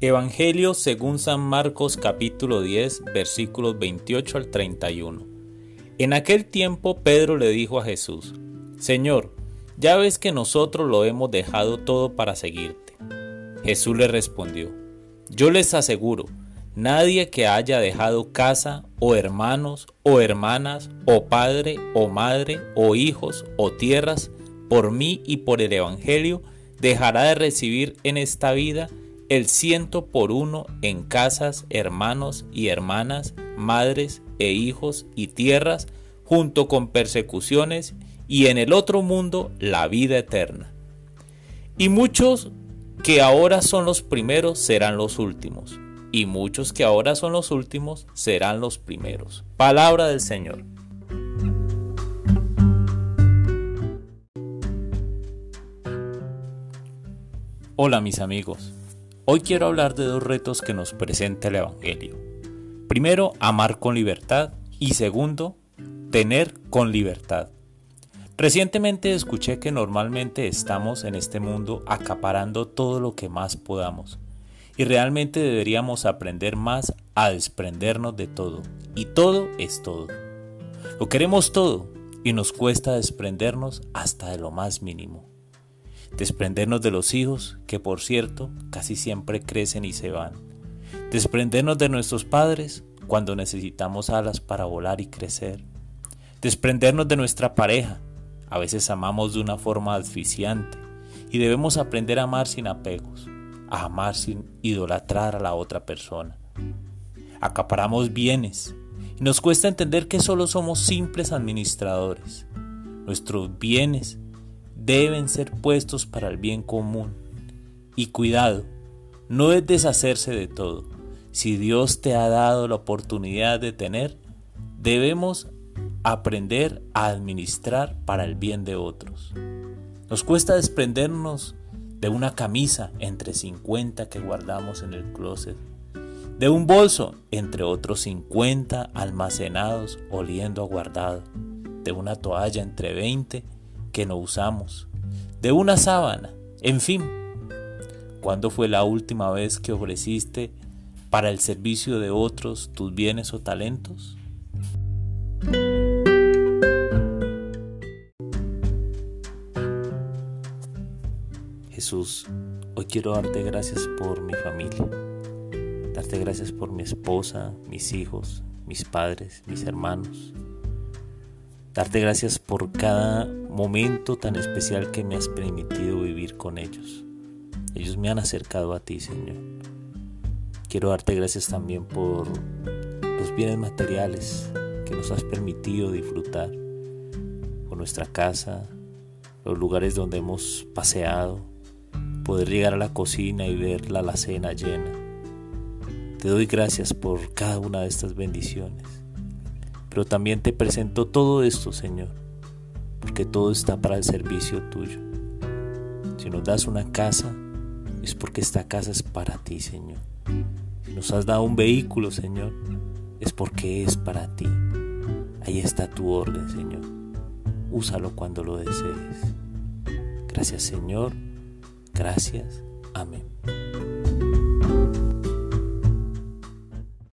Evangelio según San Marcos capítulo 10 versículos 28 al 31. En aquel tiempo Pedro le dijo a Jesús, Señor, ya ves que nosotros lo hemos dejado todo para seguirte. Jesús le respondió, Yo les aseguro, nadie que haya dejado casa o hermanos o hermanas o padre o madre o hijos o tierras por mí y por el Evangelio, dejará de recibir en esta vida el ciento por uno en casas, hermanos y hermanas, madres e hijos y tierras, junto con persecuciones, y en el otro mundo la vida eterna. Y muchos que ahora son los primeros serán los últimos, y muchos que ahora son los últimos serán los primeros. Palabra del Señor. Hola mis amigos. Hoy quiero hablar de dos retos que nos presenta el Evangelio. Primero, amar con libertad y segundo, tener con libertad. Recientemente escuché que normalmente estamos en este mundo acaparando todo lo que más podamos y realmente deberíamos aprender más a desprendernos de todo y todo es todo. Lo queremos todo y nos cuesta desprendernos hasta de lo más mínimo desprendernos de los hijos, que por cierto casi siempre crecen y se van, desprendernos de nuestros padres cuando necesitamos alas para volar y crecer, desprendernos de nuestra pareja, a veces amamos de una forma asfixiante y debemos aprender a amar sin apegos, a amar sin idolatrar a la otra persona. Acaparamos bienes y nos cuesta entender que solo somos simples administradores. Nuestros bienes deben ser puestos para el bien común. Y cuidado, no es deshacerse de todo. Si Dios te ha dado la oportunidad de tener, debemos aprender a administrar para el bien de otros. Nos cuesta desprendernos de una camisa entre 50 que guardamos en el closet, de un bolso entre otros 50 almacenados oliendo a guardado, de una toalla entre 20 que no usamos, de una sábana, en fin. ¿Cuándo fue la última vez que ofreciste para el servicio de otros tus bienes o talentos? Jesús, hoy quiero darte gracias por mi familia, darte gracias por mi esposa, mis hijos, mis padres, mis hermanos, darte gracias por cada momento tan especial que me has permitido vivir con ellos. Ellos me han acercado a ti, Señor. Quiero darte gracias también por los bienes materiales que nos has permitido disfrutar, por nuestra casa, los lugares donde hemos paseado, poder llegar a la cocina y ver la alacena llena. Te doy gracias por cada una de estas bendiciones pero también te presento todo esto, Señor, porque todo está para el servicio tuyo. Si nos das una casa, es porque esta casa es para ti, Señor. Si nos has dado un vehículo, Señor, es porque es para ti. Ahí está tu orden, Señor. Úsalo cuando lo desees. Gracias, Señor. Gracias. Amén.